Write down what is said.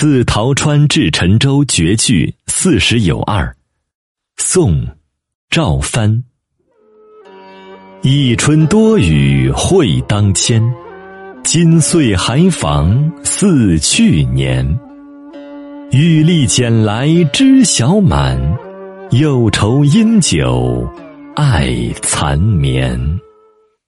自桃川至陈州绝句四十有二宋赵藩一春多雨会当千，今岁寒房似去年。玉粒捡来知晓满，又愁因酒爱残眠。